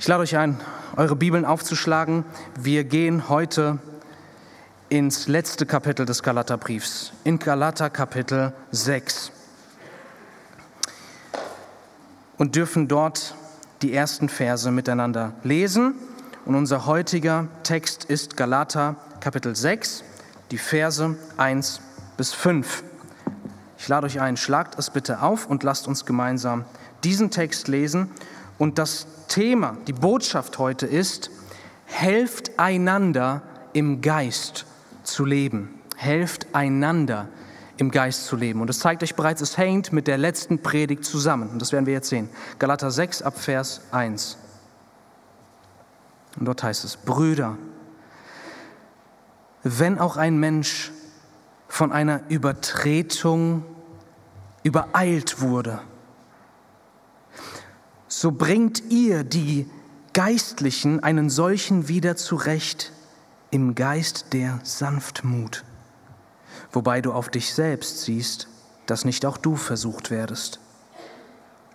Ich lade euch ein, eure Bibeln aufzuschlagen. Wir gehen heute ins letzte Kapitel des Galaterbriefs, in Galater Kapitel 6. Und dürfen dort die ersten Verse miteinander lesen. Und unser heutiger Text ist Galater Kapitel 6, die Verse 1 bis 5. Ich lade euch ein, schlagt es bitte auf und lasst uns gemeinsam diesen Text lesen und das Thema, die Botschaft heute ist, helft einander im Geist zu leben. Helft einander im Geist zu leben. Und es zeigt euch bereits, es hängt mit der letzten Predigt zusammen. Und das werden wir jetzt sehen. Galater 6 ab Vers 1. Und dort heißt es, Brüder, wenn auch ein Mensch von einer Übertretung übereilt wurde, so bringt ihr die Geistlichen einen solchen wieder zurecht im Geist der Sanftmut, wobei du auf dich selbst siehst, dass nicht auch du versucht werdest.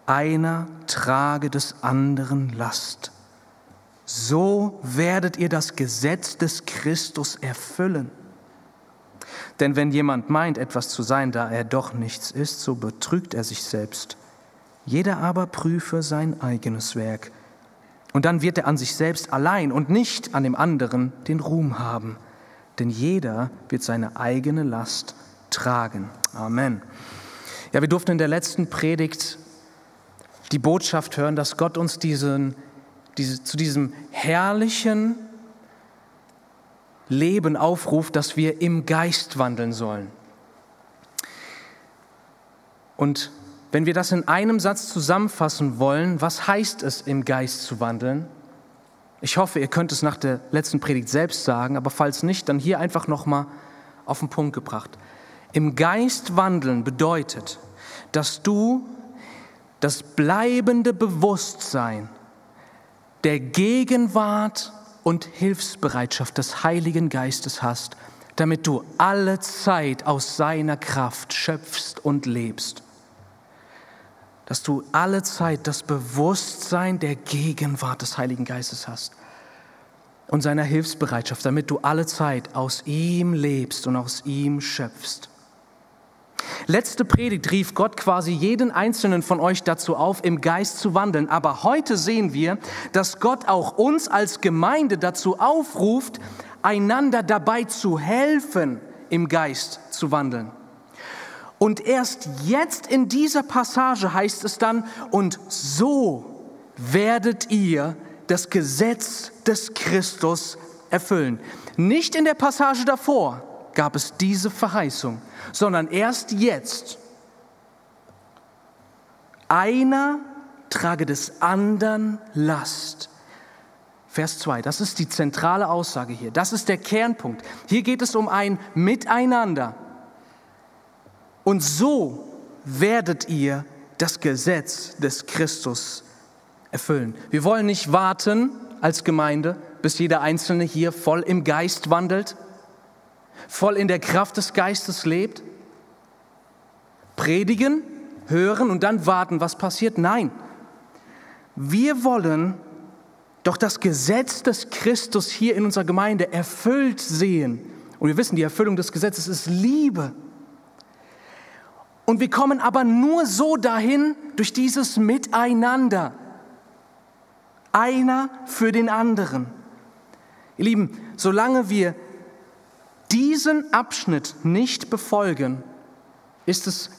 Einer trage des anderen Last. So werdet ihr das Gesetz des Christus erfüllen. Denn wenn jemand meint, etwas zu sein, da er doch nichts ist, so betrügt er sich selbst. Jeder aber prüfe sein eigenes Werk. Und dann wird er an sich selbst allein und nicht an dem anderen den Ruhm haben. Denn jeder wird seine eigene Last tragen. Amen. Ja, wir durften in der letzten Predigt die Botschaft hören, dass Gott uns diesen, diese, zu diesem herrlichen Leben aufruft, dass wir im Geist wandeln sollen. Und wenn wir das in einem Satz zusammenfassen wollen, was heißt es, im Geist zu wandeln? Ich hoffe, ihr könnt es nach der letzten Predigt selbst sagen, aber falls nicht, dann hier einfach nochmal auf den Punkt gebracht. Im Geist wandeln bedeutet, dass du das bleibende Bewusstsein der Gegenwart und Hilfsbereitschaft des Heiligen Geistes hast, damit du alle Zeit aus seiner Kraft schöpfst und lebst dass du alle Zeit das Bewusstsein der Gegenwart des Heiligen Geistes hast und seiner Hilfsbereitschaft, damit du alle Zeit aus ihm lebst und aus ihm schöpfst. Letzte Predigt rief Gott quasi jeden einzelnen von euch dazu auf, im Geist zu wandeln. Aber heute sehen wir, dass Gott auch uns als Gemeinde dazu aufruft, einander dabei zu helfen, im Geist zu wandeln. Und erst jetzt in dieser Passage heißt es dann, und so werdet ihr das Gesetz des Christus erfüllen. Nicht in der Passage davor gab es diese Verheißung, sondern erst jetzt. Einer trage des anderen Last. Vers 2, das ist die zentrale Aussage hier. Das ist der Kernpunkt. Hier geht es um ein Miteinander. Und so werdet ihr das Gesetz des Christus erfüllen. Wir wollen nicht warten als Gemeinde, bis jeder Einzelne hier voll im Geist wandelt, voll in der Kraft des Geistes lebt. Predigen, hören und dann warten, was passiert. Nein, wir wollen doch das Gesetz des Christus hier in unserer Gemeinde erfüllt sehen. Und wir wissen, die Erfüllung des Gesetzes ist Liebe. Und wir kommen aber nur so dahin durch dieses Miteinander. Einer für den anderen. Ihr Lieben, solange wir diesen Abschnitt nicht befolgen, ist es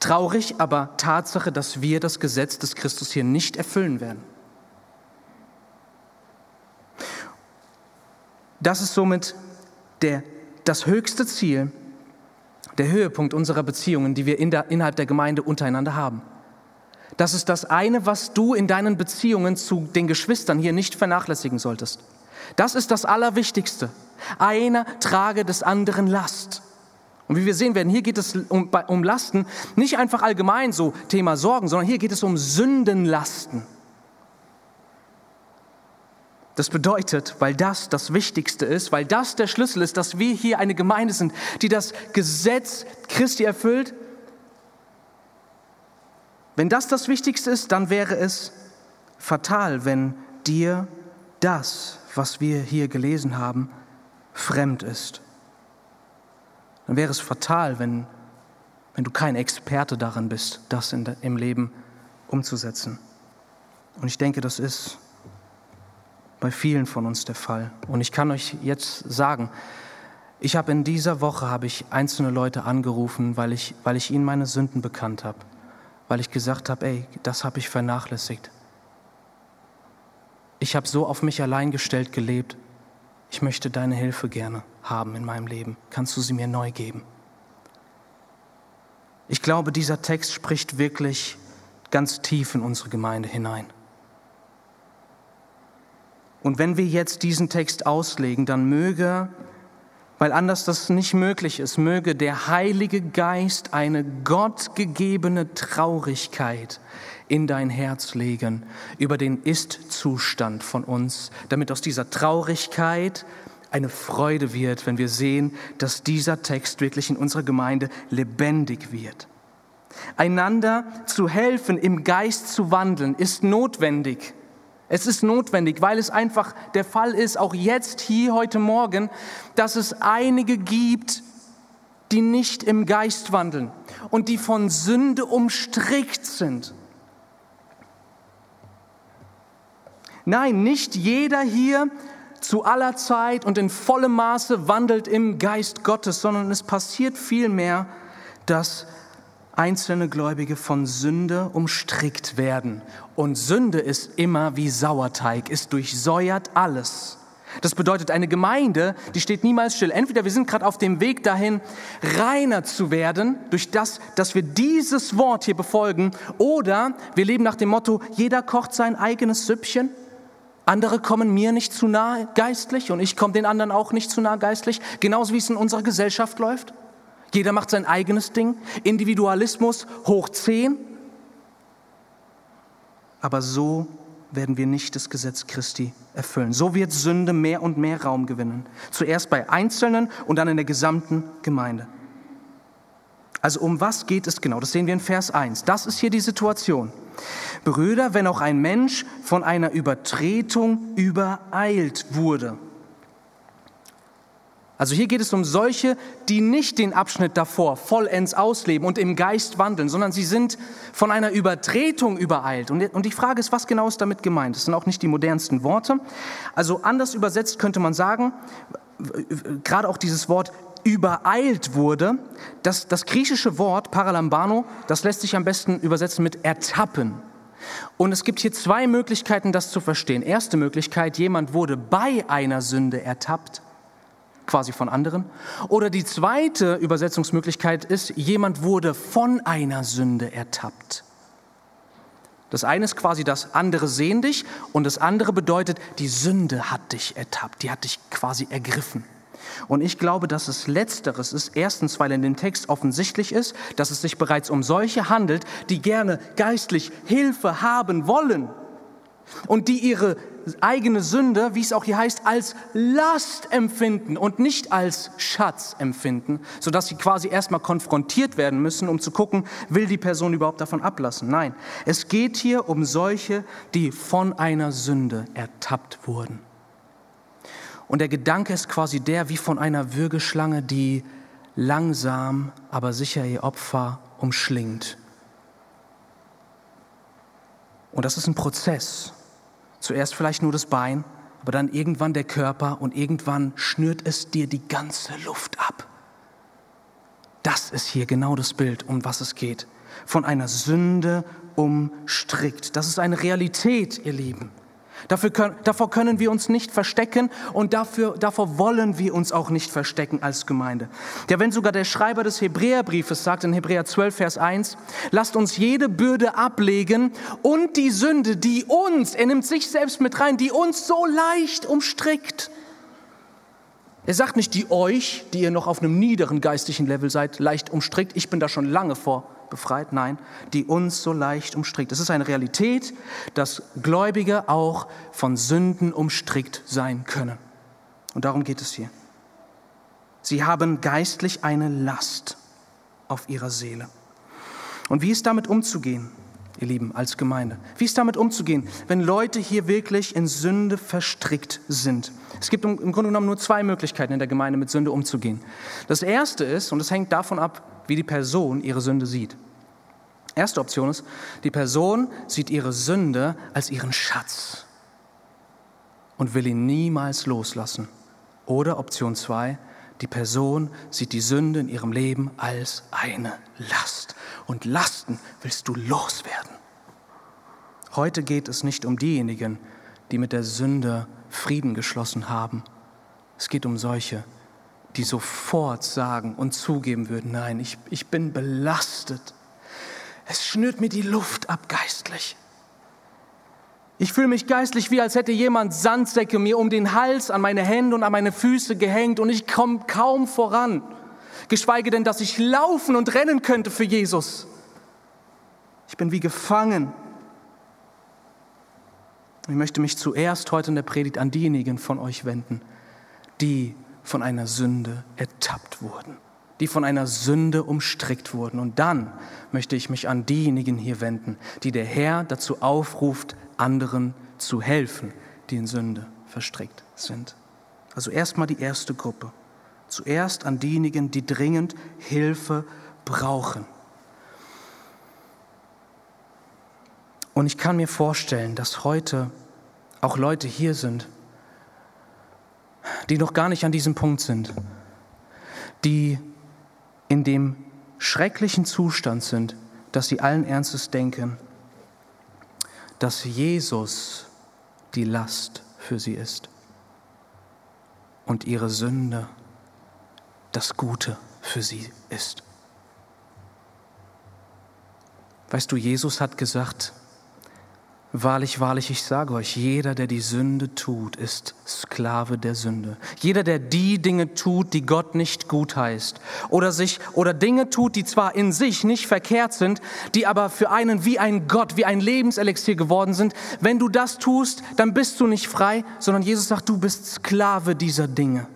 traurig, aber Tatsache, dass wir das Gesetz des Christus hier nicht erfüllen werden. Das ist somit der, das höchste Ziel der Höhepunkt unserer Beziehungen, die wir in der, innerhalb der Gemeinde untereinander haben. Das ist das eine, was du in deinen Beziehungen zu den Geschwistern hier nicht vernachlässigen solltest. Das ist das Allerwichtigste. Einer trage des anderen Last. Und wie wir sehen werden, hier geht es um, um Lasten, nicht einfach allgemein so Thema Sorgen, sondern hier geht es um Sündenlasten. Das bedeutet, weil das das Wichtigste ist, weil das der Schlüssel ist, dass wir hier eine Gemeinde sind, die das Gesetz Christi erfüllt, wenn das das Wichtigste ist, dann wäre es fatal, wenn dir das, was wir hier gelesen haben, fremd ist. Dann wäre es fatal, wenn, wenn du kein Experte darin bist, das in, im Leben umzusetzen. Und ich denke, das ist bei vielen von uns der Fall. Und ich kann euch jetzt sagen, ich habe in dieser Woche habe ich einzelne Leute angerufen, weil ich, weil ich ihnen meine Sünden bekannt habe, weil ich gesagt habe, ey, das habe ich vernachlässigt. Ich habe so auf mich allein gestellt gelebt. Ich möchte deine Hilfe gerne haben in meinem Leben. Kannst du sie mir neu geben? Ich glaube, dieser Text spricht wirklich ganz tief in unsere Gemeinde hinein. Und wenn wir jetzt diesen Text auslegen, dann möge, weil anders das nicht möglich ist, möge der Heilige Geist eine gottgegebene Traurigkeit in dein Herz legen über den Ist-Zustand von uns, damit aus dieser Traurigkeit eine Freude wird, wenn wir sehen, dass dieser Text wirklich in unserer Gemeinde lebendig wird. Einander zu helfen, im Geist zu wandeln, ist notwendig. Es ist notwendig, weil es einfach der Fall ist, auch jetzt hier heute Morgen, dass es einige gibt, die nicht im Geist wandeln und die von Sünde umstrickt sind. Nein, nicht jeder hier zu aller Zeit und in vollem Maße wandelt im Geist Gottes, sondern es passiert vielmehr, dass einzelne Gläubige von Sünde umstrickt werden. Und Sünde ist immer wie Sauerteig, es durchsäuert alles. Das bedeutet, eine Gemeinde, die steht niemals still. Entweder wir sind gerade auf dem Weg dahin, reiner zu werden, durch das, dass wir dieses Wort hier befolgen, oder wir leben nach dem Motto, jeder kocht sein eigenes Süppchen. Andere kommen mir nicht zu nahe geistlich und ich komme den anderen auch nicht zu nahe geistlich, genauso wie es in unserer Gesellschaft läuft. Jeder macht sein eigenes Ding. Individualismus hoch zehn. Aber so werden wir nicht das Gesetz Christi erfüllen. So wird Sünde mehr und mehr Raum gewinnen. Zuerst bei Einzelnen und dann in der gesamten Gemeinde. Also um was geht es genau? Das sehen wir in Vers 1. Das ist hier die Situation. Brüder, wenn auch ein Mensch von einer Übertretung übereilt wurde. Also hier geht es um solche, die nicht den Abschnitt davor vollends ausleben und im Geist wandeln, sondern sie sind von einer Übertretung übereilt. Und die Frage ist, was genau ist damit gemeint? Das sind auch nicht die modernsten Worte. Also anders übersetzt könnte man sagen, gerade auch dieses Wort übereilt wurde, das, das griechische Wort Paralambano, das lässt sich am besten übersetzen mit ertappen. Und es gibt hier zwei Möglichkeiten, das zu verstehen. Erste Möglichkeit, jemand wurde bei einer Sünde ertappt quasi von anderen. Oder die zweite Übersetzungsmöglichkeit ist, jemand wurde von einer Sünde ertappt. Das eine ist quasi das andere sehen dich und das andere bedeutet, die Sünde hat dich ertappt, die hat dich quasi ergriffen. Und ich glaube, dass es letzteres ist. Erstens, weil in dem Text offensichtlich ist, dass es sich bereits um solche handelt, die gerne geistlich Hilfe haben wollen und die ihre eigene Sünde, wie es auch hier heißt, als Last empfinden und nicht als Schatz empfinden, sodass sie quasi erstmal konfrontiert werden müssen, um zu gucken, will die Person überhaupt davon ablassen. Nein, es geht hier um solche, die von einer Sünde ertappt wurden. Und der Gedanke ist quasi der, wie von einer Würgeschlange, die langsam, aber sicher ihr Opfer umschlingt. Und das ist ein Prozess. Zuerst vielleicht nur das Bein, aber dann irgendwann der Körper und irgendwann schnürt es dir die ganze Luft ab. Das ist hier genau das Bild, um was es geht. Von einer Sünde umstrickt. Das ist eine Realität, ihr Lieben. Dafür können, davor können wir uns nicht verstecken und dafür, davor wollen wir uns auch nicht verstecken als Gemeinde. Ja, wenn sogar der Schreiber des Hebräerbriefes sagt in Hebräer 12, Vers 1, lasst uns jede Bürde ablegen und die Sünde, die uns, er nimmt sich selbst mit rein, die uns so leicht umstrickt. Er sagt nicht die euch, die ihr noch auf einem niederen geistlichen Level seid, leicht umstrickt. Ich bin da schon lange vor befreit, nein, die uns so leicht umstrickt. Es ist eine Realität, dass Gläubige auch von Sünden umstrickt sein können. Und darum geht es hier. Sie haben geistlich eine Last auf ihrer Seele. Und wie ist damit umzugehen? ihr Lieben, als Gemeinde. Wie ist damit umzugehen, wenn Leute hier wirklich in Sünde verstrickt sind? Es gibt im Grunde genommen nur zwei Möglichkeiten in der Gemeinde, mit Sünde umzugehen. Das erste ist, und das hängt davon ab, wie die Person ihre Sünde sieht. Erste Option ist, die Person sieht ihre Sünde als ihren Schatz und will ihn niemals loslassen. Oder Option zwei, die Person sieht die Sünde in ihrem Leben als eine Last. Und Lasten willst du loswerden. Heute geht es nicht um diejenigen, die mit der Sünde Frieden geschlossen haben. Es geht um solche, die sofort sagen und zugeben würden, nein, ich, ich bin belastet. Es schnürt mir die Luft ab geistlich. Ich fühle mich geistlich wie, als hätte jemand Sandsäcke mir um den Hals, an meine Hände und an meine Füße gehängt und ich komme kaum voran. Geschweige denn, dass ich laufen und rennen könnte für Jesus. Ich bin wie gefangen. Ich möchte mich zuerst heute in der Predigt an diejenigen von euch wenden, die von einer Sünde ertappt wurden, die von einer Sünde umstrickt wurden. Und dann möchte ich mich an diejenigen hier wenden, die der Herr dazu aufruft, anderen zu helfen, die in Sünde verstrickt sind. Also erstmal die erste Gruppe. Zuerst an diejenigen, die dringend Hilfe brauchen. Und ich kann mir vorstellen, dass heute auch Leute hier sind, die noch gar nicht an diesem Punkt sind, die in dem schrecklichen Zustand sind, dass sie allen Ernstes denken, dass Jesus die Last für sie ist und ihre Sünde das Gute für sie ist. Weißt du, Jesus hat gesagt, Wahrlich, wahrlich, ich sage euch, jeder, der die Sünde tut, ist Sklave der Sünde. Jeder, der die Dinge tut, die Gott nicht gut heißt, oder sich, oder Dinge tut, die zwar in sich nicht verkehrt sind, die aber für einen wie ein Gott, wie ein Lebenselixier geworden sind. Wenn du das tust, dann bist du nicht frei, sondern Jesus sagt, du bist Sklave dieser Dinge.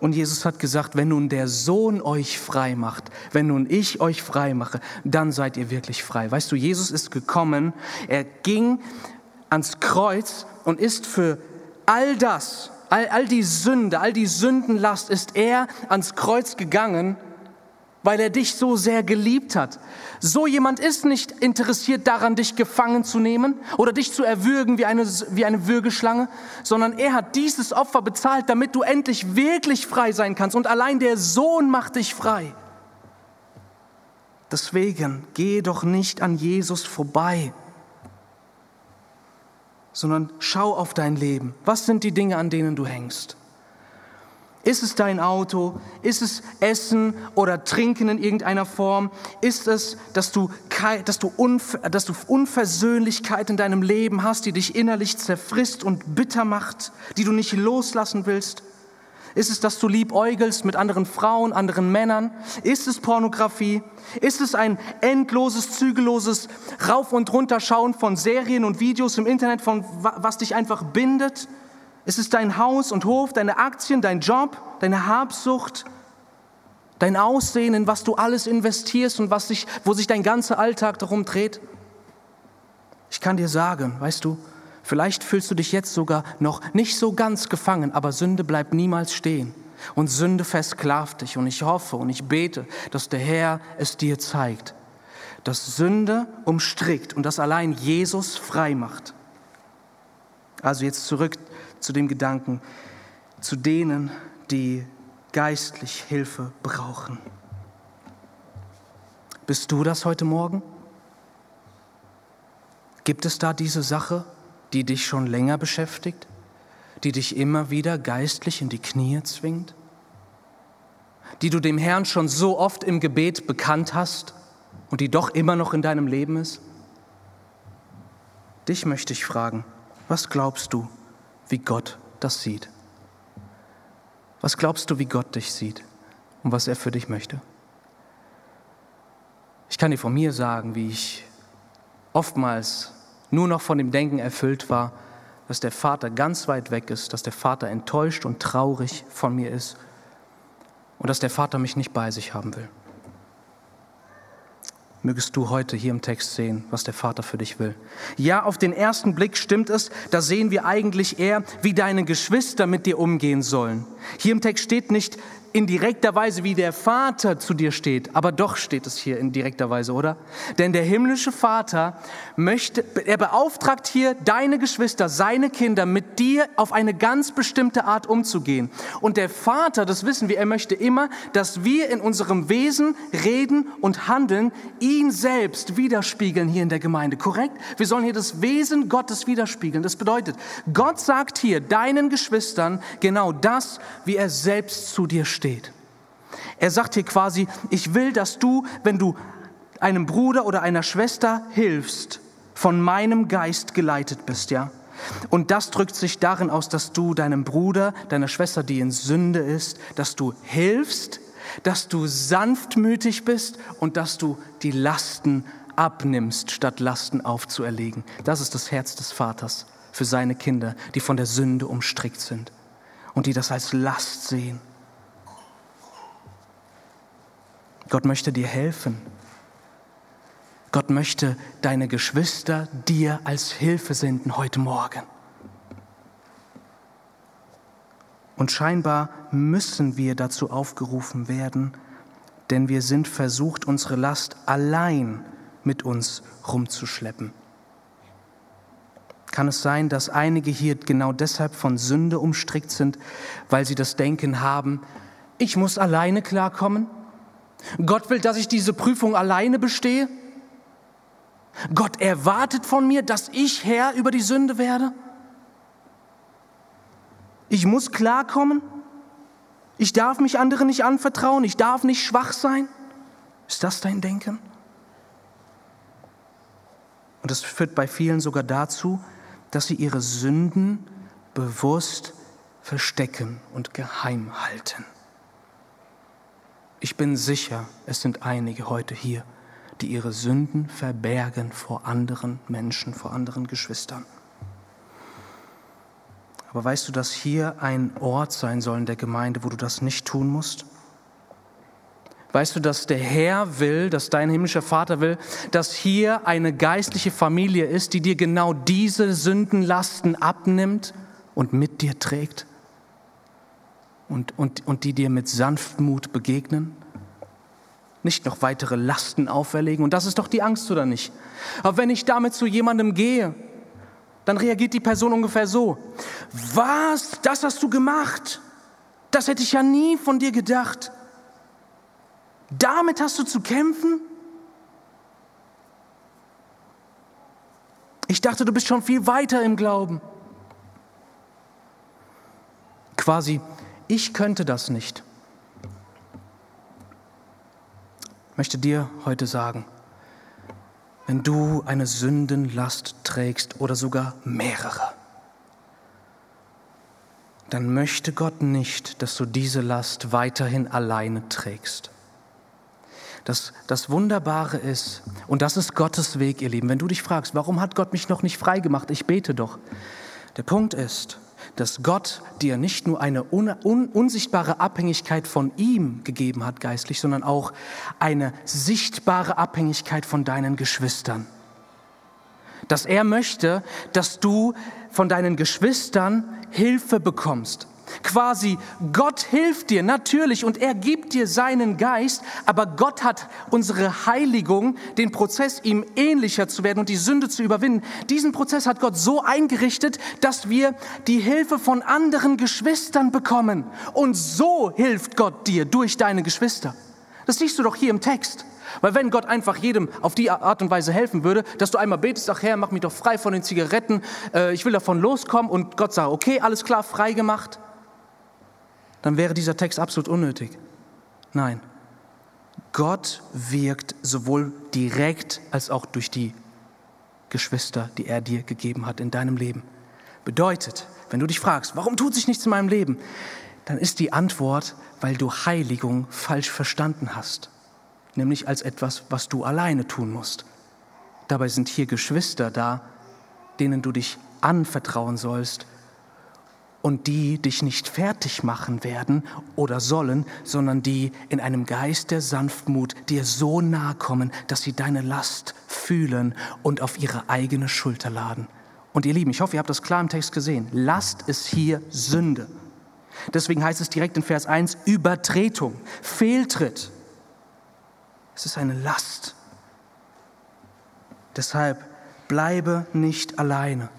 Und Jesus hat gesagt, wenn nun der Sohn euch frei macht, wenn nun ich euch frei mache, dann seid ihr wirklich frei. Weißt du, Jesus ist gekommen, er ging ans Kreuz und ist für all das, all, all die Sünde, all die Sündenlast, ist er ans Kreuz gegangen weil er dich so sehr geliebt hat. So jemand ist nicht interessiert daran, dich gefangen zu nehmen oder dich zu erwürgen wie eine, wie eine Würgeschlange, sondern er hat dieses Opfer bezahlt, damit du endlich wirklich frei sein kannst. Und allein der Sohn macht dich frei. Deswegen geh doch nicht an Jesus vorbei, sondern schau auf dein Leben. Was sind die Dinge, an denen du hängst? Ist es dein Auto? Ist es Essen oder Trinken in irgendeiner Form? Ist es, dass du, dass du, dass du Unversöhnlichkeit in deinem Leben hast, die dich innerlich zerfrisst und bitter macht, die du nicht loslassen willst? Ist es, dass du liebäugelst mit anderen Frauen, anderen Männern? Ist es Pornografie? Ist es ein endloses, zügelloses Rauf- und Runterschauen von Serien und Videos im Internet, von was dich einfach bindet? Ist es dein Haus und Hof, deine Aktien, dein Job, deine Habsucht, dein Aussehen, in was du alles investierst und was sich, wo sich dein ganzer Alltag darum dreht? Ich kann dir sagen, weißt du, vielleicht fühlst du dich jetzt sogar noch nicht so ganz gefangen, aber Sünde bleibt niemals stehen. Und Sünde versklavt dich. Und ich hoffe und ich bete, dass der Herr es dir zeigt, dass Sünde umstrickt und dass allein Jesus frei macht. Also jetzt zurück zu dem Gedanken, zu denen, die geistlich Hilfe brauchen. Bist du das heute Morgen? Gibt es da diese Sache, die dich schon länger beschäftigt, die dich immer wieder geistlich in die Knie zwingt, die du dem Herrn schon so oft im Gebet bekannt hast und die doch immer noch in deinem Leben ist? Dich möchte ich fragen, was glaubst du? Wie Gott das sieht. Was glaubst du, wie Gott dich sieht und was er für dich möchte? Ich kann dir von mir sagen, wie ich oftmals nur noch von dem Denken erfüllt war, dass der Vater ganz weit weg ist, dass der Vater enttäuscht und traurig von mir ist und dass der Vater mich nicht bei sich haben will. Mögest du heute hier im Text sehen, was der Vater für dich will. Ja, auf den ersten Blick stimmt es, da sehen wir eigentlich eher, wie deine Geschwister mit dir umgehen sollen. Hier im Text steht nicht, in direkter Weise, wie der Vater zu dir steht. Aber doch steht es hier in direkter Weise, oder? Denn der himmlische Vater möchte, er beauftragt hier deine Geschwister, seine Kinder, mit dir auf eine ganz bestimmte Art umzugehen. Und der Vater, das wissen wir, er möchte immer, dass wir in unserem Wesen, Reden und Handeln ihn selbst widerspiegeln hier in der Gemeinde. Korrekt? Wir sollen hier das Wesen Gottes widerspiegeln. Das bedeutet, Gott sagt hier deinen Geschwistern genau das, wie er selbst zu dir steht steht. Er sagt hier quasi, ich will, dass du, wenn du einem Bruder oder einer Schwester hilfst, von meinem Geist geleitet bist, ja? Und das drückt sich darin aus, dass du deinem Bruder, deiner Schwester, die in Sünde ist, dass du hilfst, dass du sanftmütig bist und dass du die Lasten abnimmst, statt Lasten aufzuerlegen. Das ist das Herz des Vaters für seine Kinder, die von der Sünde umstrickt sind und die das als Last sehen. Gott möchte dir helfen. Gott möchte deine Geschwister dir als Hilfe senden heute Morgen. Und scheinbar müssen wir dazu aufgerufen werden, denn wir sind versucht, unsere Last allein mit uns rumzuschleppen. Kann es sein, dass einige hier genau deshalb von Sünde umstrickt sind, weil sie das Denken haben, ich muss alleine klarkommen? Gott will, dass ich diese Prüfung alleine bestehe. Gott erwartet von mir, dass ich Herr über die Sünde werde. Ich muss klarkommen. Ich darf mich anderen nicht anvertrauen. Ich darf nicht schwach sein. Ist das dein Denken? Und das führt bei vielen sogar dazu, dass sie ihre Sünden bewusst verstecken und geheim halten. Ich bin sicher, es sind einige heute hier, die ihre Sünden verbergen vor anderen Menschen, vor anderen Geschwistern. Aber weißt du, dass hier ein Ort sein soll in der Gemeinde, wo du das nicht tun musst? Weißt du, dass der Herr will, dass dein himmlischer Vater will, dass hier eine geistliche Familie ist, die dir genau diese Sündenlasten abnimmt und mit dir trägt? Und, und, und die dir mit Sanftmut begegnen? Nicht noch weitere Lasten auferlegen. Und das ist doch die Angst, oder nicht? Aber wenn ich damit zu jemandem gehe, dann reagiert die Person ungefähr so. Was? Das hast du gemacht? Das hätte ich ja nie von dir gedacht. Damit hast du zu kämpfen? Ich dachte, du bist schon viel weiter im Glauben. Quasi, ich könnte das nicht. Ich möchte dir heute sagen, wenn du eine Sündenlast trägst oder sogar mehrere, dann möchte Gott nicht, dass du diese Last weiterhin alleine trägst. Das, das Wunderbare ist, und das ist Gottes Weg, ihr Lieben, wenn du dich fragst, warum hat Gott mich noch nicht frei gemacht? Ich bete doch. Der Punkt ist, dass Gott dir nicht nur eine un un unsichtbare Abhängigkeit von ihm gegeben hat geistlich, sondern auch eine sichtbare Abhängigkeit von deinen Geschwistern. Dass er möchte, dass du von deinen Geschwistern Hilfe bekommst, Quasi Gott hilft dir natürlich und er gibt dir seinen Geist, aber Gott hat unsere Heiligung, den Prozess, ihm ähnlicher zu werden und die Sünde zu überwinden. Diesen Prozess hat Gott so eingerichtet, dass wir die Hilfe von anderen Geschwistern bekommen. Und so hilft Gott dir durch deine Geschwister. Das siehst du doch hier im Text. Weil wenn Gott einfach jedem auf die Art und Weise helfen würde, dass du einmal betest, ach Herr, mach mich doch frei von den Zigaretten, äh, ich will davon loskommen und Gott sagt, okay, alles klar, frei gemacht, dann wäre dieser Text absolut unnötig. Nein, Gott wirkt sowohl direkt als auch durch die Geschwister, die er dir gegeben hat in deinem Leben. Bedeutet, wenn du dich fragst, warum tut sich nichts in meinem Leben, dann ist die Antwort, weil du Heiligung falsch verstanden hast, nämlich als etwas, was du alleine tun musst. Dabei sind hier Geschwister da, denen du dich anvertrauen sollst und die dich nicht fertig machen werden oder sollen, sondern die in einem Geist der Sanftmut dir so nahe kommen, dass sie deine Last fühlen und auf ihre eigene Schulter laden. Und ihr Lieben, ich hoffe, ihr habt das klar im Text gesehen. Last ist hier Sünde. Deswegen heißt es direkt in Vers 1 Übertretung, Fehltritt. Es ist eine Last. Deshalb bleibe nicht alleine.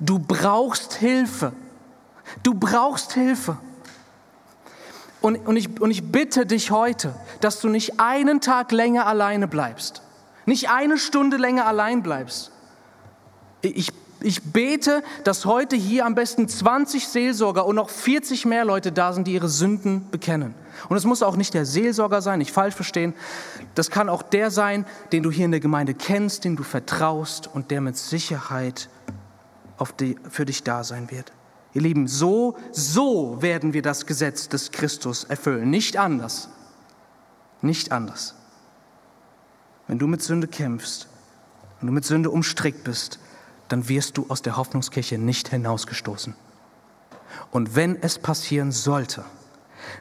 Du brauchst Hilfe. Du brauchst Hilfe. Und, und, ich, und ich bitte dich heute, dass du nicht einen Tag länger alleine bleibst. Nicht eine Stunde länger allein bleibst. Ich, ich bete, dass heute hier am besten 20 Seelsorger und noch 40 mehr Leute da sind, die ihre Sünden bekennen. Und es muss auch nicht der Seelsorger sein, nicht falsch verstehen. Das kann auch der sein, den du hier in der Gemeinde kennst, dem du vertraust und der mit Sicherheit die, für dich da sein wird. Ihr Lieben, so, so werden wir das Gesetz des Christus erfüllen, nicht anders. Nicht anders. Wenn du mit Sünde kämpfst, wenn du mit Sünde umstrickt bist, dann wirst du aus der Hoffnungskirche nicht hinausgestoßen. Und wenn es passieren sollte,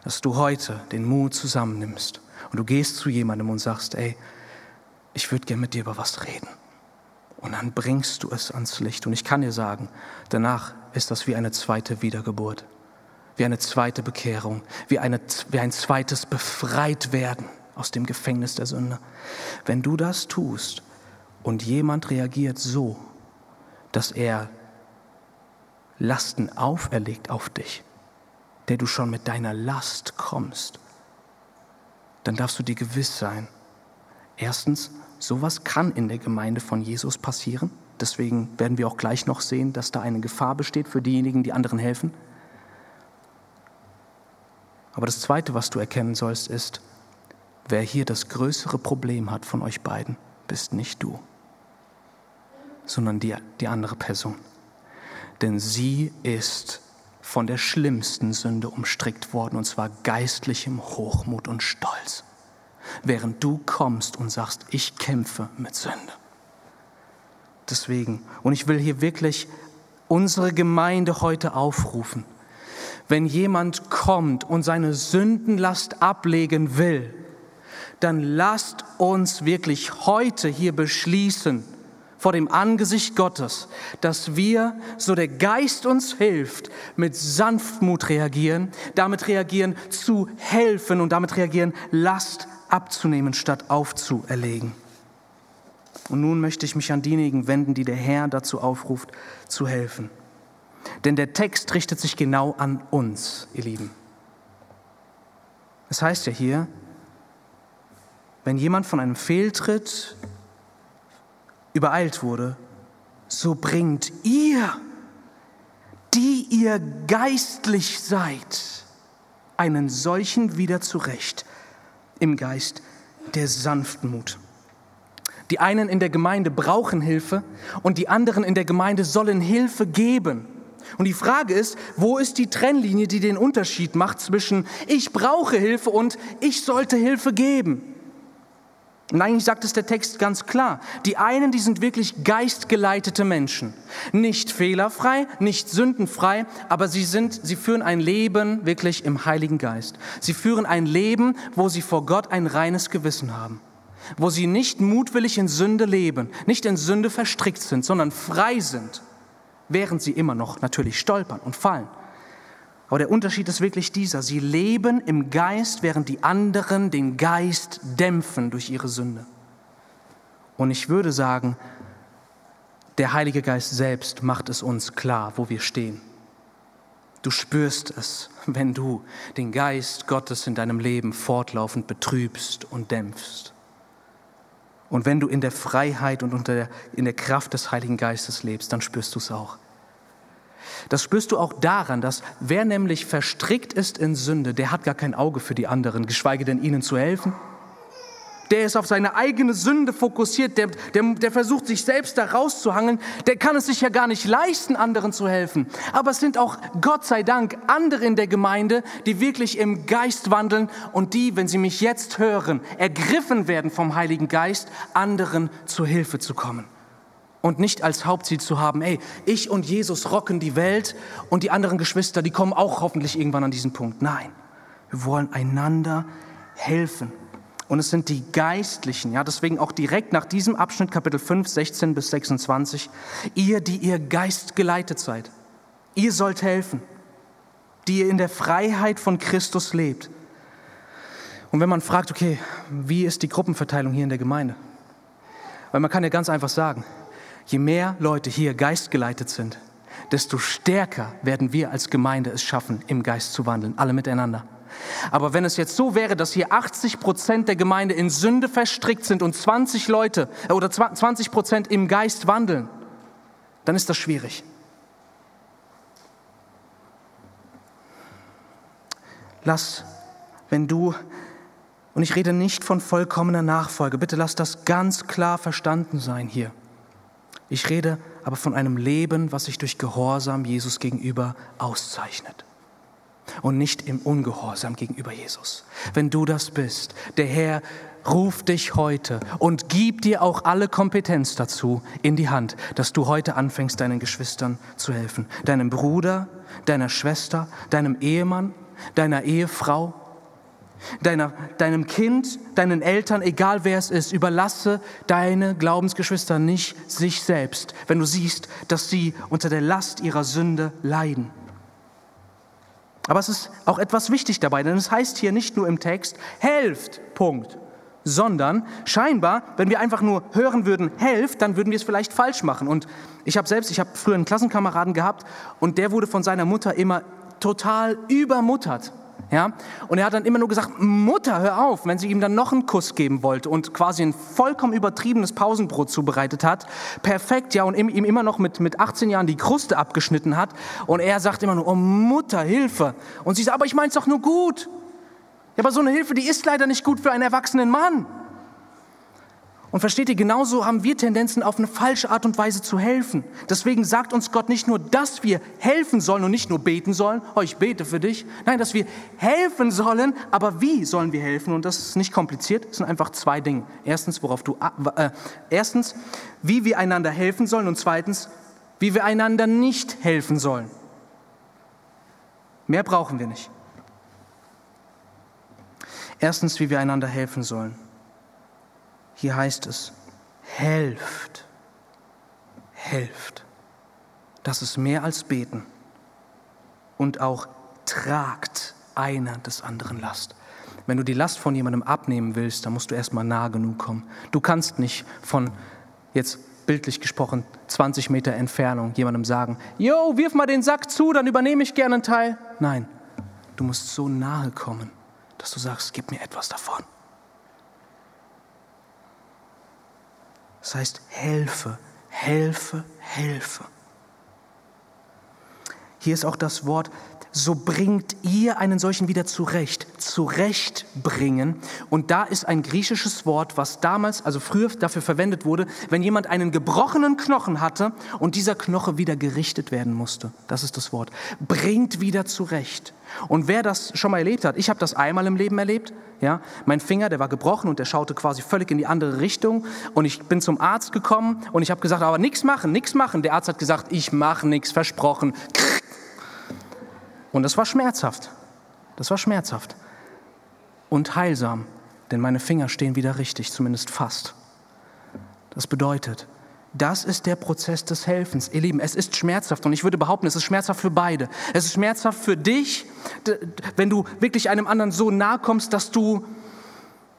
dass du heute den Mut zusammennimmst und du gehst zu jemandem und sagst, ey, ich würde gerne mit dir über was reden. Und dann bringst du es ans Licht. Und ich kann dir sagen, danach ist das wie eine zweite Wiedergeburt, wie eine zweite Bekehrung, wie, eine, wie ein zweites Befreitwerden aus dem Gefängnis der Sünde. Wenn du das tust und jemand reagiert so, dass er Lasten auferlegt auf dich, der du schon mit deiner Last kommst, dann darfst du dir gewiss sein. Erstens, sowas kann in der Gemeinde von Jesus passieren. Deswegen werden wir auch gleich noch sehen, dass da eine Gefahr besteht für diejenigen, die anderen helfen. Aber das Zweite, was du erkennen sollst, ist, wer hier das größere Problem hat von euch beiden, bist nicht du, sondern die, die andere Person. Denn sie ist von der schlimmsten Sünde umstrickt worden, und zwar geistlichem Hochmut und Stolz. Während du kommst und sagst, ich kämpfe mit Sünde deswegen. Und ich will hier wirklich unsere Gemeinde heute aufrufen. Wenn jemand kommt und seine Sündenlast ablegen will, dann lasst uns wirklich heute hier beschließen, vor dem Angesicht Gottes, dass wir, so der Geist uns hilft, mit Sanftmut reagieren, damit reagieren zu helfen und damit reagieren, Last abzunehmen statt aufzuerlegen. Und nun möchte ich mich an diejenigen wenden, die der Herr dazu aufruft, zu helfen. Denn der Text richtet sich genau an uns, ihr Lieben. Es heißt ja hier, wenn jemand von einem Fehltritt übereilt wurde, so bringt ihr, die ihr geistlich seid, einen solchen wieder zurecht im Geist der Sanftmut. Die einen in der Gemeinde brauchen Hilfe und die anderen in der Gemeinde sollen Hilfe geben. Und die Frage ist, wo ist die Trennlinie, die den Unterschied macht zwischen ich brauche Hilfe und ich sollte Hilfe geben? Und eigentlich sagt es der Text ganz klar. Die einen, die sind wirklich geistgeleitete Menschen. Nicht fehlerfrei, nicht sündenfrei, aber sie sind, sie führen ein Leben wirklich im Heiligen Geist. Sie führen ein Leben, wo sie vor Gott ein reines Gewissen haben wo sie nicht mutwillig in Sünde leben, nicht in Sünde verstrickt sind, sondern frei sind, während sie immer noch natürlich stolpern und fallen. Aber der Unterschied ist wirklich dieser. Sie leben im Geist, während die anderen den Geist dämpfen durch ihre Sünde. Und ich würde sagen, der Heilige Geist selbst macht es uns klar, wo wir stehen. Du spürst es, wenn du den Geist Gottes in deinem Leben fortlaufend betrübst und dämpfst. Und wenn du in der Freiheit und unter der, in der Kraft des Heiligen Geistes lebst, dann spürst du es auch. Das spürst du auch daran, dass wer nämlich verstrickt ist in Sünde, der hat gar kein Auge für die anderen, geschweige denn ihnen zu helfen der ist auf seine eigene Sünde fokussiert, der, der, der versucht sich selbst da rauszuhangeln, der kann es sich ja gar nicht leisten, anderen zu helfen. Aber es sind auch, Gott sei Dank, andere in der Gemeinde, die wirklich im Geist wandeln und die, wenn sie mich jetzt hören, ergriffen werden vom Heiligen Geist, anderen zu Hilfe zu kommen. Und nicht als Hauptziel zu haben, ey, ich und Jesus rocken die Welt und die anderen Geschwister, die kommen auch hoffentlich irgendwann an diesen Punkt. Nein, wir wollen einander helfen. Und es sind die Geistlichen, ja, deswegen auch direkt nach diesem Abschnitt, Kapitel 5, 16 bis 26, ihr, die ihr Geist geleitet seid, ihr sollt helfen, die ihr in der Freiheit von Christus lebt. Und wenn man fragt, okay, wie ist die Gruppenverteilung hier in der Gemeinde? Weil man kann ja ganz einfach sagen, je mehr Leute hier geistgeleitet sind, desto stärker werden wir als Gemeinde es schaffen, im Geist zu wandeln, alle miteinander. Aber wenn es jetzt so wäre, dass hier 80 Prozent der Gemeinde in Sünde verstrickt sind und 20 Leute äh, oder 20 Prozent im Geist wandeln, dann ist das schwierig. Lass, wenn du, und ich rede nicht von vollkommener Nachfolge, bitte lass das ganz klar verstanden sein hier. Ich rede aber von einem Leben, was sich durch Gehorsam Jesus gegenüber auszeichnet und nicht im Ungehorsam gegenüber Jesus. Wenn du das bist, der Herr ruft dich heute und gibt dir auch alle Kompetenz dazu in die Hand, dass du heute anfängst, deinen Geschwistern zu helfen. Deinem Bruder, deiner Schwester, deinem Ehemann, deiner Ehefrau, deiner, deinem Kind, deinen Eltern, egal wer es ist. Überlasse deine Glaubensgeschwister nicht sich selbst, wenn du siehst, dass sie unter der Last ihrer Sünde leiden. Aber es ist auch etwas wichtig dabei, denn es heißt hier nicht nur im Text, helft, Punkt, sondern scheinbar, wenn wir einfach nur hören würden, helft, dann würden wir es vielleicht falsch machen. Und ich habe selbst, ich habe früher einen Klassenkameraden gehabt und der wurde von seiner Mutter immer total übermuttert. Ja? Und er hat dann immer nur gesagt, Mutter, hör auf, wenn sie ihm dann noch einen Kuss geben wollte und quasi ein vollkommen übertriebenes Pausenbrot zubereitet hat. Perfekt, ja, und ihm, immer noch mit, mit 18 Jahren die Kruste abgeschnitten hat. Und er sagt immer nur, oh Mutter, Hilfe. Und sie sagt, aber ich meine es doch nur gut. Ja, aber so eine Hilfe, die ist leider nicht gut für einen erwachsenen Mann. Und versteht ihr, genauso haben wir Tendenzen, auf eine falsche Art und Weise zu helfen. Deswegen sagt uns Gott nicht nur, dass wir helfen sollen und nicht nur beten sollen, oh, ich bete für dich. Nein, dass wir helfen sollen, aber wie sollen wir helfen? Und das ist nicht kompliziert, es sind einfach zwei Dinge. Erstens, worauf du, äh, erstens, wie wir einander helfen sollen und zweitens, wie wir einander nicht helfen sollen. Mehr brauchen wir nicht. Erstens, wie wir einander helfen sollen. Hier heißt es, helft, helft. Das ist mehr als beten. Und auch tragt einer des anderen Last. Wenn du die Last von jemandem abnehmen willst, dann musst du erstmal nah genug kommen. Du kannst nicht von, jetzt bildlich gesprochen, 20 Meter Entfernung jemandem sagen, Jo, wirf mal den Sack zu, dann übernehme ich gerne einen Teil. Nein, du musst so nahe kommen, dass du sagst, gib mir etwas davon. Das heißt, helfe, helfe, helfe. Hier ist auch das Wort, so bringt ihr einen solchen wieder zurecht, zurechtbringen. Und da ist ein griechisches Wort, was damals, also früher dafür verwendet wurde, wenn jemand einen gebrochenen Knochen hatte und dieser Knoche wieder gerichtet werden musste. Das ist das Wort. Bringt wieder zurecht. Und wer das schon mal erlebt hat, ich habe das einmal im Leben erlebt. Ja, mein Finger, der war gebrochen und der schaute quasi völlig in die andere Richtung. Und ich bin zum Arzt gekommen und ich habe gesagt, aber nichts machen, nichts machen. Der Arzt hat gesagt, ich mache nichts, versprochen. Und das war schmerzhaft. Das war schmerzhaft. Und heilsam, denn meine Finger stehen wieder richtig, zumindest fast. Das bedeutet, das ist der Prozess des Helfens. Ihr Lieben, es ist schmerzhaft und ich würde behaupten, es ist schmerzhaft für beide. Es ist schmerzhaft für dich, wenn du wirklich einem anderen so nahe kommst, dass du,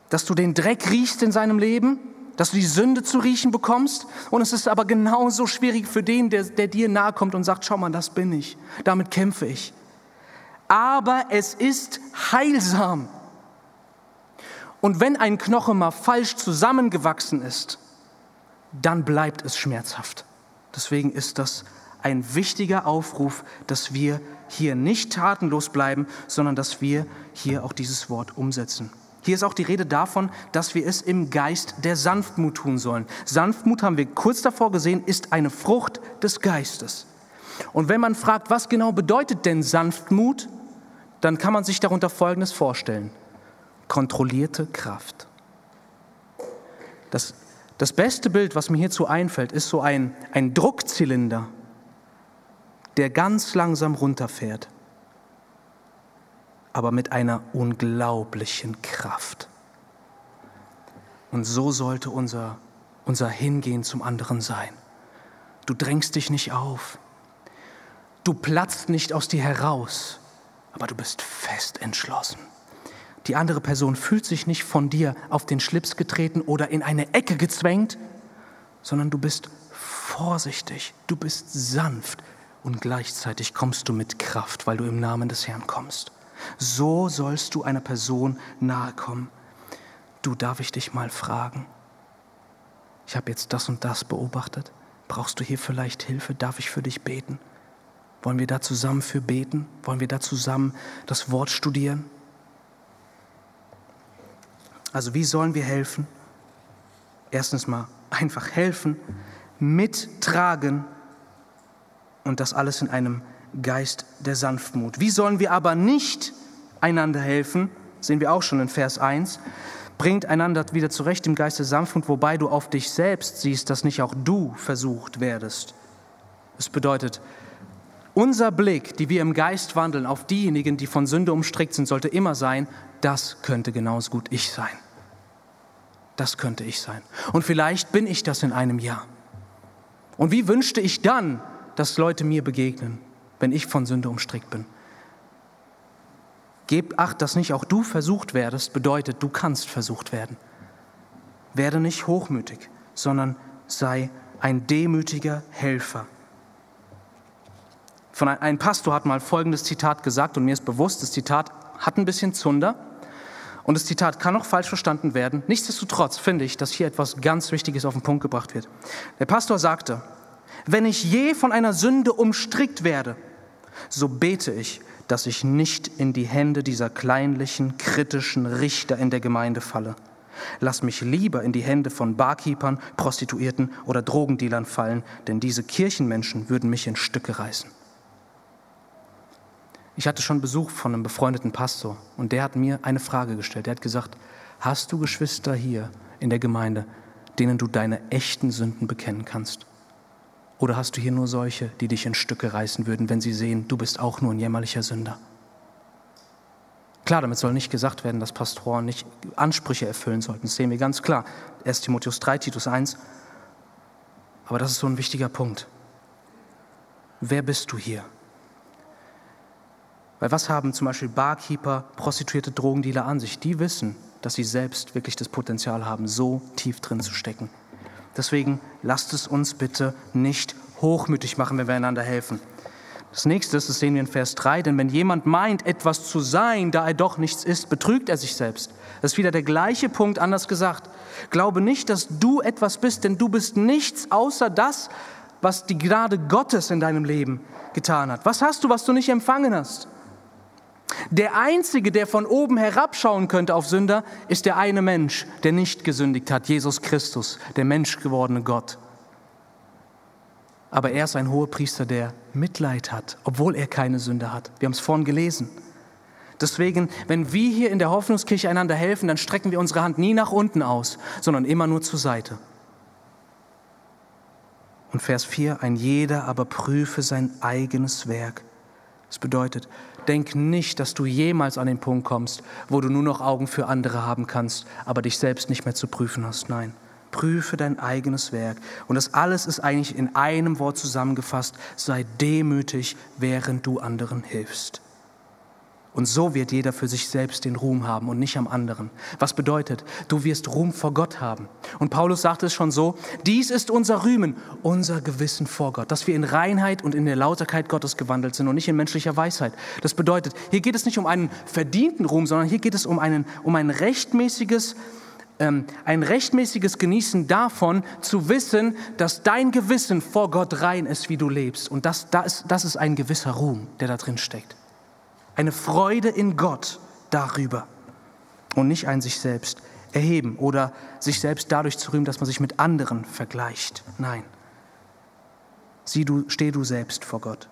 dass du den Dreck riechst in seinem Leben, dass du die Sünde zu riechen bekommst. Und es ist aber genauso schwierig für den, der, der dir nahe kommt und sagt, schau mal, das bin ich. Damit kämpfe ich aber es ist heilsam. Und wenn ein Knochen mal falsch zusammengewachsen ist, dann bleibt es schmerzhaft. Deswegen ist das ein wichtiger Aufruf, dass wir hier nicht tatenlos bleiben, sondern dass wir hier auch dieses Wort umsetzen. Hier ist auch die Rede davon, dass wir es im Geist der Sanftmut tun sollen. Sanftmut haben wir kurz davor gesehen, ist eine Frucht des Geistes. Und wenn man fragt, was genau bedeutet denn Sanftmut, dann kann man sich darunter Folgendes vorstellen. Kontrollierte Kraft. Das, Das beste Bild, was mir hierzu einfällt, ist so ein, ein Druckzylinder, der ganz langsam runterfährt, aber mit einer unglaublichen Kraft. Und so sollte unser, unser Hingehen zum anderen sein. Du drängst dich nicht auf. Du platzt nicht aus dir heraus, aber du bist fest entschlossen. Die andere Person fühlt sich nicht von dir auf den Schlips getreten oder in eine Ecke gezwängt, sondern du bist vorsichtig, du bist sanft und gleichzeitig kommst du mit Kraft, weil du im Namen des Herrn kommst. So sollst du einer Person nahe kommen. Du, darf ich dich mal fragen? Ich habe jetzt das und das beobachtet. Brauchst du hier vielleicht Hilfe? Darf ich für dich beten? Wollen wir da zusammen für beten? Wollen wir da zusammen das Wort studieren? Also wie sollen wir helfen? Erstens mal einfach helfen, mittragen und das alles in einem Geist der Sanftmut. Wie sollen wir aber nicht einander helfen? Sehen wir auch schon in Vers 1. Bringt einander wieder zurecht im Geist der Sanftmut, wobei du auf dich selbst siehst, dass nicht auch du versucht werdest. Das bedeutet, unser Blick, die wir im Geist wandeln, auf diejenigen, die von Sünde umstrickt sind, sollte immer sein, das könnte genauso gut ich sein. Das könnte ich sein. Und vielleicht bin ich das in einem Jahr. Und wie wünschte ich dann, dass Leute mir begegnen, wenn ich von Sünde umstrickt bin? Geb acht, dass nicht auch du versucht werdest, bedeutet, du kannst versucht werden. Werde nicht hochmütig, sondern sei ein demütiger Helfer. Von ein Pastor hat mal folgendes Zitat gesagt und mir ist bewusst, das Zitat hat ein bisschen Zunder und das Zitat kann auch falsch verstanden werden. Nichtsdestotrotz finde ich, dass hier etwas ganz Wichtiges auf den Punkt gebracht wird. Der Pastor sagte, wenn ich je von einer Sünde umstrickt werde, so bete ich, dass ich nicht in die Hände dieser kleinlichen, kritischen Richter in der Gemeinde falle. Lass mich lieber in die Hände von Barkeepern, Prostituierten oder Drogendealern fallen, denn diese Kirchenmenschen würden mich in Stücke reißen. Ich hatte schon Besuch von einem befreundeten Pastor und der hat mir eine Frage gestellt. Er hat gesagt, hast du Geschwister hier in der Gemeinde, denen du deine echten Sünden bekennen kannst? Oder hast du hier nur solche, die dich in Stücke reißen würden, wenn sie sehen, du bist auch nur ein jämmerlicher Sünder? Klar, damit soll nicht gesagt werden, dass Pastoren nicht Ansprüche erfüllen sollten. Das sehen wir ganz klar. 1 Timotheus 3, Titus 1. Aber das ist so ein wichtiger Punkt. Wer bist du hier? Weil was haben zum Beispiel Barkeeper, Prostituierte, Drogendealer an sich? Die wissen, dass sie selbst wirklich das Potenzial haben, so tief drin zu stecken. Deswegen lasst es uns bitte nicht hochmütig machen, wenn wir einander helfen. Das nächste, das sehen wir in Vers 3, denn wenn jemand meint, etwas zu sein, da er doch nichts ist, betrügt er sich selbst. Das ist wieder der gleiche Punkt, anders gesagt. Glaube nicht, dass du etwas bist, denn du bist nichts außer das, was die Gnade Gottes in deinem Leben getan hat. Was hast du, was du nicht empfangen hast? Der Einzige, der von oben herabschauen könnte auf Sünder, ist der eine Mensch, der nicht gesündigt hat, Jesus Christus, der menschgewordene Gott. Aber er ist ein hoher Priester, der Mitleid hat, obwohl er keine Sünde hat. Wir haben es vorhin gelesen. Deswegen, wenn wir hier in der Hoffnungskirche einander helfen, dann strecken wir unsere Hand nie nach unten aus, sondern immer nur zur Seite. Und Vers 4, ein jeder aber prüfe sein eigenes Werk. Das bedeutet, Denk nicht, dass du jemals an den Punkt kommst, wo du nur noch Augen für andere haben kannst, aber dich selbst nicht mehr zu prüfen hast. Nein, prüfe dein eigenes Werk. Und das alles ist eigentlich in einem Wort zusammengefasst. Sei demütig, während du anderen hilfst. Und so wird jeder für sich selbst den Ruhm haben und nicht am anderen. Was bedeutet, du wirst Ruhm vor Gott haben. Und Paulus sagt es schon so, dies ist unser Rühmen, unser Gewissen vor Gott, dass wir in Reinheit und in der Lauterkeit Gottes gewandelt sind und nicht in menschlicher Weisheit. Das bedeutet, hier geht es nicht um einen verdienten Ruhm, sondern hier geht es um, einen, um ein rechtmäßiges ähm, ein rechtmäßiges Genießen davon, zu wissen, dass dein Gewissen vor Gott rein ist, wie du lebst. Und das, das, das ist ein gewisser Ruhm, der da drin steckt. Eine Freude in Gott darüber und nicht ein sich selbst erheben oder sich selbst dadurch zu rühmen, dass man sich mit anderen vergleicht. Nein. Sieh du, steh du selbst vor Gott.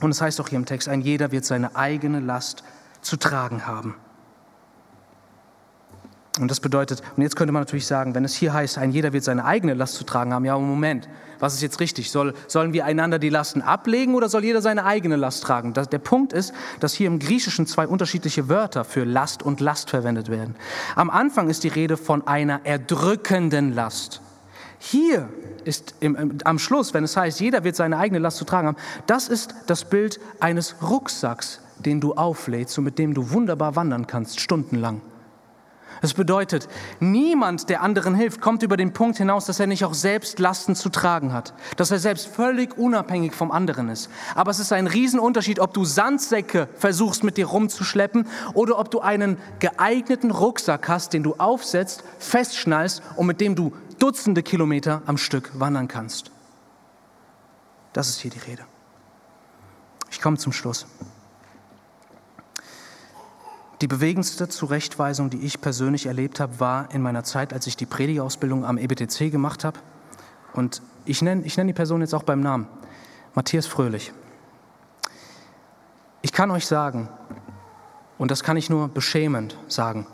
Und es heißt auch hier im Text, ein jeder wird seine eigene Last zu tragen haben. Und das bedeutet, und jetzt könnte man natürlich sagen, wenn es hier heißt, ein jeder wird seine eigene Last zu tragen haben, ja, Moment, was ist jetzt richtig? Soll, sollen wir einander die Lasten ablegen oder soll jeder seine eigene Last tragen? Das, der Punkt ist, dass hier im Griechischen zwei unterschiedliche Wörter für Last und Last verwendet werden. Am Anfang ist die Rede von einer erdrückenden Last. Hier ist im, am Schluss, wenn es heißt, jeder wird seine eigene Last zu tragen haben, das ist das Bild eines Rucksacks, den du auflädst und mit dem du wunderbar wandern kannst, stundenlang. Das bedeutet, niemand, der anderen hilft, kommt über den Punkt hinaus, dass er nicht auch selbst Lasten zu tragen hat, dass er selbst völlig unabhängig vom anderen ist. Aber es ist ein Riesenunterschied, ob du Sandsäcke versuchst mit dir rumzuschleppen oder ob du einen geeigneten Rucksack hast, den du aufsetzt, festschnallst und mit dem du Dutzende Kilometer am Stück wandern kannst. Das ist hier die Rede. Ich komme zum Schluss. Die bewegendste Zurechtweisung, die ich persönlich erlebt habe, war in meiner Zeit, als ich die Predigerausbildung am EBTC gemacht habe. Und ich nenne ich nenn die Person jetzt auch beim Namen. Matthias Fröhlich. Ich kann euch sagen, und das kann ich nur beschämend sagen,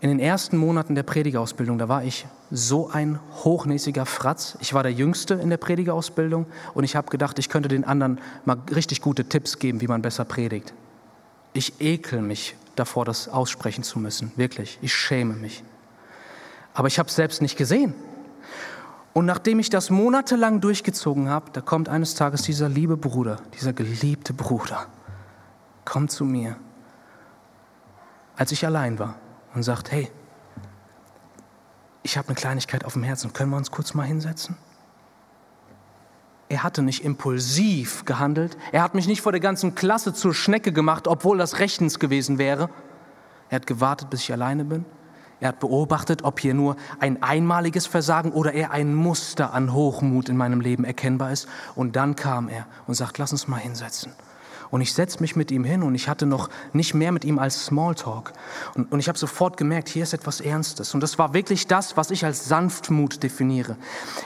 in den ersten Monaten der Predigerausbildung, da war ich so ein hochnäsiger Fratz. Ich war der Jüngste in der Predigerausbildung und ich habe gedacht, ich könnte den anderen mal richtig gute Tipps geben, wie man besser predigt. Ich ekel mich davor, das aussprechen zu müssen. Wirklich, ich schäme mich. Aber ich habe es selbst nicht gesehen. Und nachdem ich das monatelang durchgezogen habe, da kommt eines Tages dieser liebe Bruder, dieser geliebte Bruder, kommt zu mir, als ich allein war und sagt, hey, ich habe eine Kleinigkeit auf dem Herzen, können wir uns kurz mal hinsetzen? Er hatte nicht impulsiv gehandelt. Er hat mich nicht vor der ganzen Klasse zur Schnecke gemacht, obwohl das rechtens gewesen wäre. Er hat gewartet, bis ich alleine bin. Er hat beobachtet, ob hier nur ein einmaliges Versagen oder eher ein Muster an Hochmut in meinem Leben erkennbar ist. Und dann kam er und sagt, lass uns mal hinsetzen. Und ich setze mich mit ihm hin und ich hatte noch nicht mehr mit ihm als Smalltalk. Und, und ich habe sofort gemerkt, hier ist etwas Ernstes. Und das war wirklich das, was ich als Sanftmut definiere.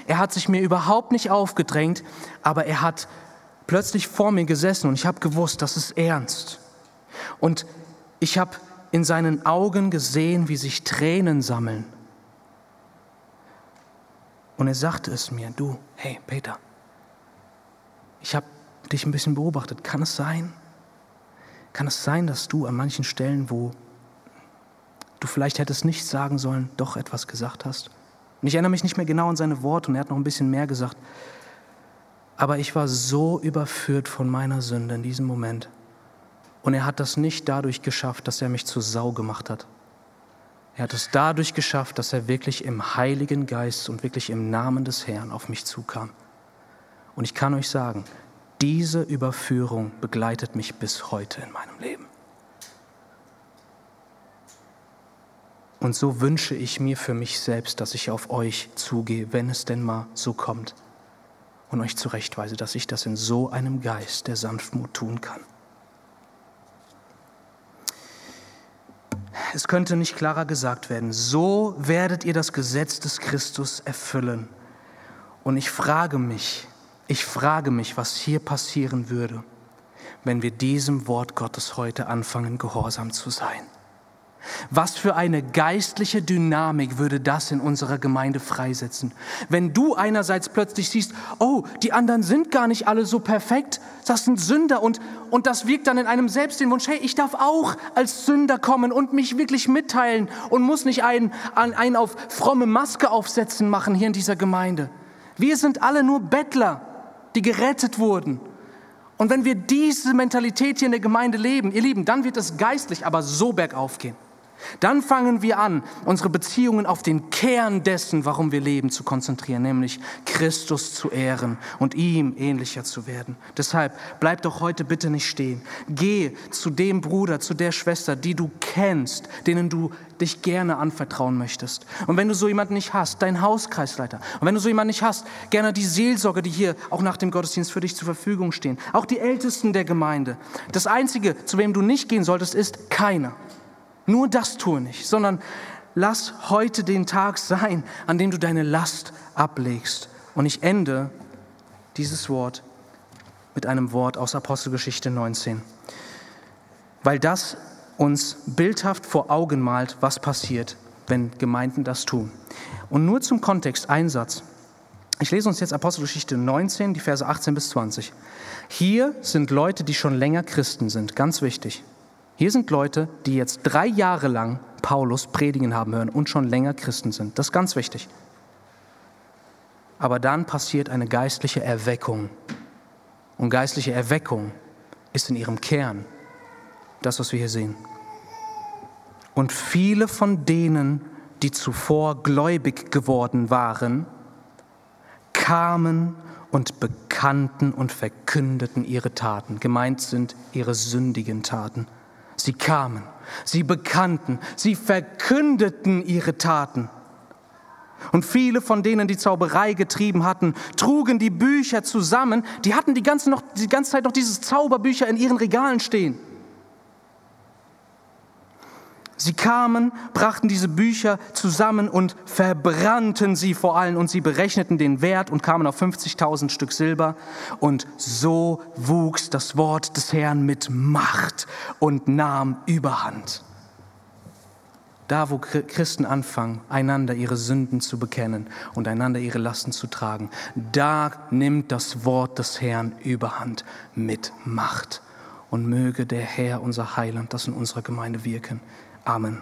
Er hat sich mir überhaupt nicht aufgedrängt, aber er hat plötzlich vor mir gesessen und ich habe gewusst, das ist ernst. Und ich habe in seinen Augen gesehen, wie sich Tränen sammeln. Und er sagte es mir, du, hey Peter, ich habe dich ein bisschen beobachtet. Kann es sein? Kann es sein, dass du an manchen Stellen, wo du vielleicht hättest nichts sagen sollen, doch etwas gesagt hast? Und ich erinnere mich nicht mehr genau an seine Worte und er hat noch ein bisschen mehr gesagt. Aber ich war so überführt von meiner Sünde in diesem Moment. Und er hat das nicht dadurch geschafft, dass er mich zu Sau gemacht hat. Er hat es dadurch geschafft, dass er wirklich im Heiligen Geist und wirklich im Namen des Herrn auf mich zukam. Und ich kann euch sagen, diese Überführung begleitet mich bis heute in meinem Leben. Und so wünsche ich mir für mich selbst, dass ich auf euch zugehe, wenn es denn mal so kommt, und euch zurechtweise, dass ich das in so einem Geist der Sanftmut tun kann. Es könnte nicht klarer gesagt werden, so werdet ihr das Gesetz des Christus erfüllen. Und ich frage mich, ich frage mich, was hier passieren würde, wenn wir diesem Wort Gottes heute anfangen, gehorsam zu sein. Was für eine geistliche Dynamik würde das in unserer Gemeinde freisetzen? Wenn du einerseits plötzlich siehst, oh, die anderen sind gar nicht alle so perfekt, das sind Sünder und, und das wirkt dann in einem selbst den Wunsch, hey, ich darf auch als Sünder kommen und mich wirklich mitteilen und muss nicht einen, einen auf fromme Maske aufsetzen machen hier in dieser Gemeinde. Wir sind alle nur Bettler die gerettet wurden. Und wenn wir diese Mentalität hier in der Gemeinde leben, ihr Lieben, dann wird es geistlich aber so bergauf gehen. Dann fangen wir an, unsere Beziehungen auf den Kern dessen, warum wir leben, zu konzentrieren, nämlich Christus zu ehren und ihm ähnlicher zu werden. Deshalb bleib doch heute bitte nicht stehen. Geh zu dem Bruder, zu der Schwester, die du kennst, denen du dich gerne anvertrauen möchtest. Und wenn du so jemanden nicht hast, dein Hauskreisleiter. Und wenn du so jemanden nicht hast, gerne die Seelsorge, die hier auch nach dem Gottesdienst für dich zur Verfügung stehen. Auch die Ältesten der Gemeinde. Das Einzige, zu wem du nicht gehen solltest, ist keiner. Nur das tue nicht, sondern lass heute den Tag sein, an dem du deine Last ablegst. Und ich ende dieses Wort mit einem Wort aus Apostelgeschichte 19. Weil das uns bildhaft vor Augen malt, was passiert, wenn Gemeinden das tun. Und nur zum Kontext ein Satz. Ich lese uns jetzt Apostelgeschichte 19, die Verse 18 bis 20. Hier sind Leute, die schon länger Christen sind, ganz wichtig. Hier sind Leute, die jetzt drei Jahre lang Paulus predigen haben hören und schon länger Christen sind. Das ist ganz wichtig. Aber dann passiert eine geistliche Erweckung. Und geistliche Erweckung ist in ihrem Kern das, was wir hier sehen. Und viele von denen, die zuvor gläubig geworden waren, kamen und bekannten und verkündeten ihre Taten. Gemeint sind ihre sündigen Taten. Sie kamen, sie bekannten, sie verkündeten ihre Taten. Und viele von denen, die Zauberei getrieben hatten, trugen die Bücher zusammen. Die hatten die ganze, noch, die ganze Zeit noch diese Zauberbücher in ihren Regalen stehen. Sie kamen, brachten diese Bücher zusammen und verbrannten sie vor allen und sie berechneten den Wert und kamen auf 50.000 Stück Silber. Und so wuchs das Wort des Herrn mit Macht und nahm Überhand. Da, wo Christen anfangen, einander ihre Sünden zu bekennen und einander ihre Lasten zu tragen, da nimmt das Wort des Herrn Überhand mit Macht. Und möge der Herr, unser Heiland, das in unserer Gemeinde wirken. Amen.